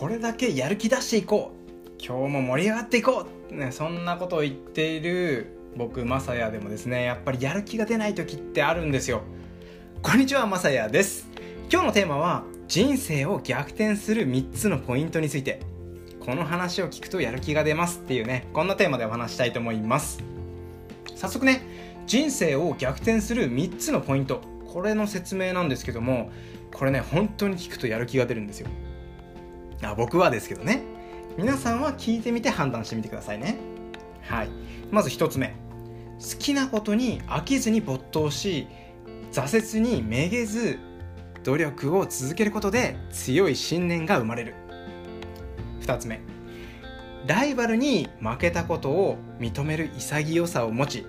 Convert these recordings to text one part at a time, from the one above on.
これだけやる気出していこう。今日も盛り上がっていこう、ね、そんなことを言っている僕マサヤでもですねやっぱりやる気が出ない時ってあるんですよ。こんにちはマサヤです。今日のテーマは人生を逆転する3つのポイントについて。この話を聞くとやる気が出ます。っていうねこんなテーマでお話したいと思います。早速ね人生を逆転する3つのポイント。これの説明なんですけどもこれね本当に聞くとやる気が出るんですよ。あ僕はですけどね。皆さんは聞いてみて判断してみてくださいね。はい。まず1つ目。好きなことに飽きずに没頭し挫折にめげず努力を続けることで強い信念が生まれる。2つ目。ライバルに負けたことを認める潔さを持ち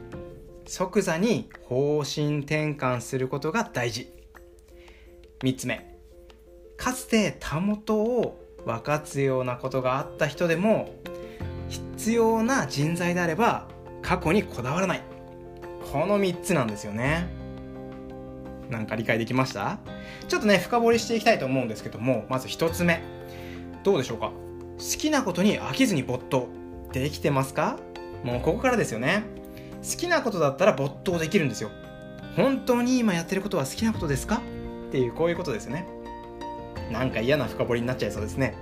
即座に方針転換することが大事。3つ目。かつてたもとを分かつようなことがあった人でも必要な人材であれば過去にこだわらない。この3つなんですよね。なんか理解できました？ちょっとね深掘りしていきたいと思うんですけどもまず1つ目。どうでしょうか？好きなことに飽きずに没頭。できてますか？もうここからですよね。好きなことだったら没頭できるんですよ。本当に今やってることは好きなことですか？っていうこういうことですよね。なんか嫌な深掘りになっちゃいそうですね。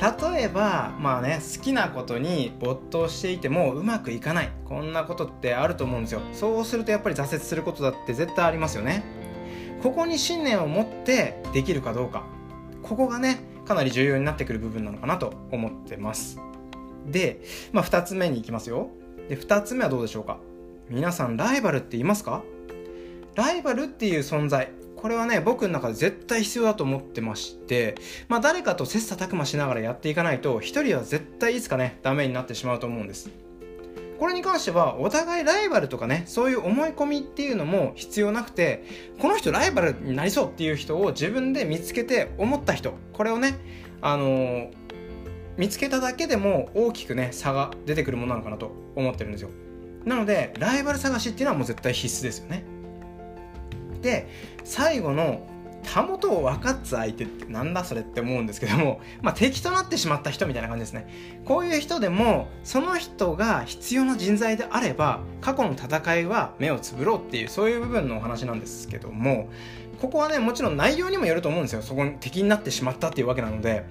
例えばまあね好きなことに没頭していてもうまくいかない。こんなことってあると思うんですよ。そうするとやっぱり挫折することだって絶対ありますよね。ここに信念を持ってできるかどうか。ここがねかなり重要になってくる部分なのかなと思ってます。で、まあ、2つ目に行きますよ。で2つ目はどうでしょうか。皆さんライバルっていますか？ライバルっていう存在。これはね僕の中で絶対必要だと思ってましてまあ誰かと切磋琢磨しながらやっていかないと一人は絶対いつかねダメになってしまうと思うんです。これに関してはお互いライバルとかねそういう思い込みっていうのも必要なくてこの人ライバルになりそうっていう人を自分で見つけて思った人これをねあのー、見つけただけでも大きくね差が出てくるものなのかなと思ってるんですよ。なのでライバル探しっていうのはもう絶対必須ですよね。で最後のたもとを分かつ相手ってなんだそれって思うんですけども、まあ、敵となってしまった人みたいな感じですね。こういう人でもその人が必要な人材であれば過去の戦いは目をつぶろうっていうそういう部分のお話なんですけどもここはねもちろん内容にもよると思うんですよ。そこに敵になってしまったっていうわけなので。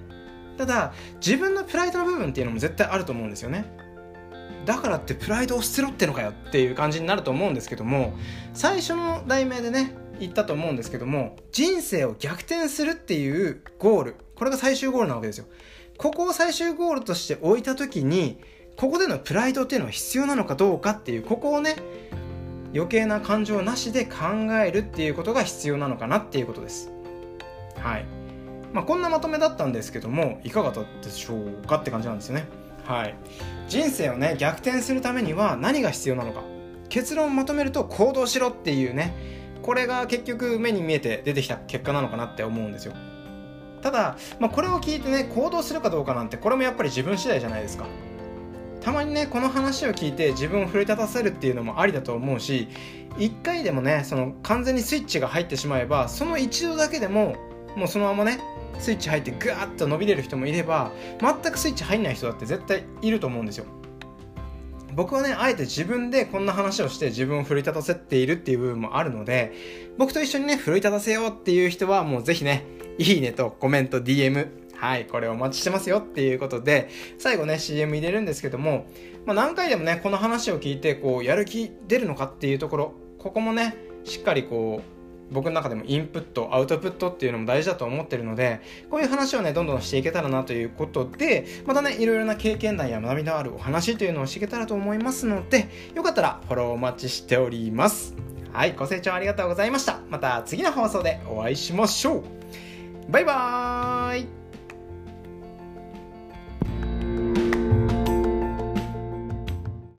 ただ自分のプライドの部分っていうのも絶対あると思うんですよね。だからってプライドを捨てろってのかよっていう感じになると思うんですけども最初の題名でね言ったと思うんですけども人生を逆転するっていうゴールこれが最終ゴールなわけですよ。ここを最終ゴールとして置いた時にここでのプライドっていうのは必要なのかどうかっていうここをね余計な感情なしで考えるっていうことが必要なのかなっていうことです。はい。まあこんなまとめだったんですけどもいかがだったでしょうかって感じなんですよね。はい。人生をね逆転するためには何が必要なのか。結論をまとめると行動しろっていうねこれが結局目に見えて出てきた結果なのかなって思うんですよ。ただ、まあ、これを聞いてね行動するかどうかなんてこれもやっぱり自分次第じゃないですか。たまにねこの話を聞いて自分を奮い立たせるっていうのもありだと思うし一回でもねその完全にスイッチが入ってしまえばその一度だけでももうそのままねスイッチ入ってグワッと伸びれる人もいれば全くスイッチ入んない人だって絶対いると思うんですよ。僕はねあえて自分でこんな話をして自分を奮い立たせているっていう部分もあるので僕と一緒にね奮い立たせようっていう人はもうぜひねいいねとコメント DM はいこれお待ちしてますよっていうことで最後ね CM 入れるんですけども、まあ、何回でもねこの話を聞いてこうやる気出るのかっていうところここもねしっかりこう僕の中でもインプットアウトプットっていうのも大事だと思ってるのでこういう話をねどんどんしていけたらなということでまたねいろいろな経験談や学びのあるお話というのをしていけたらと思いますのでよかったらフォローお待ちしております。はいご清聴ありがとうございました。また次の放送でお会いしましょう。バイバーイ。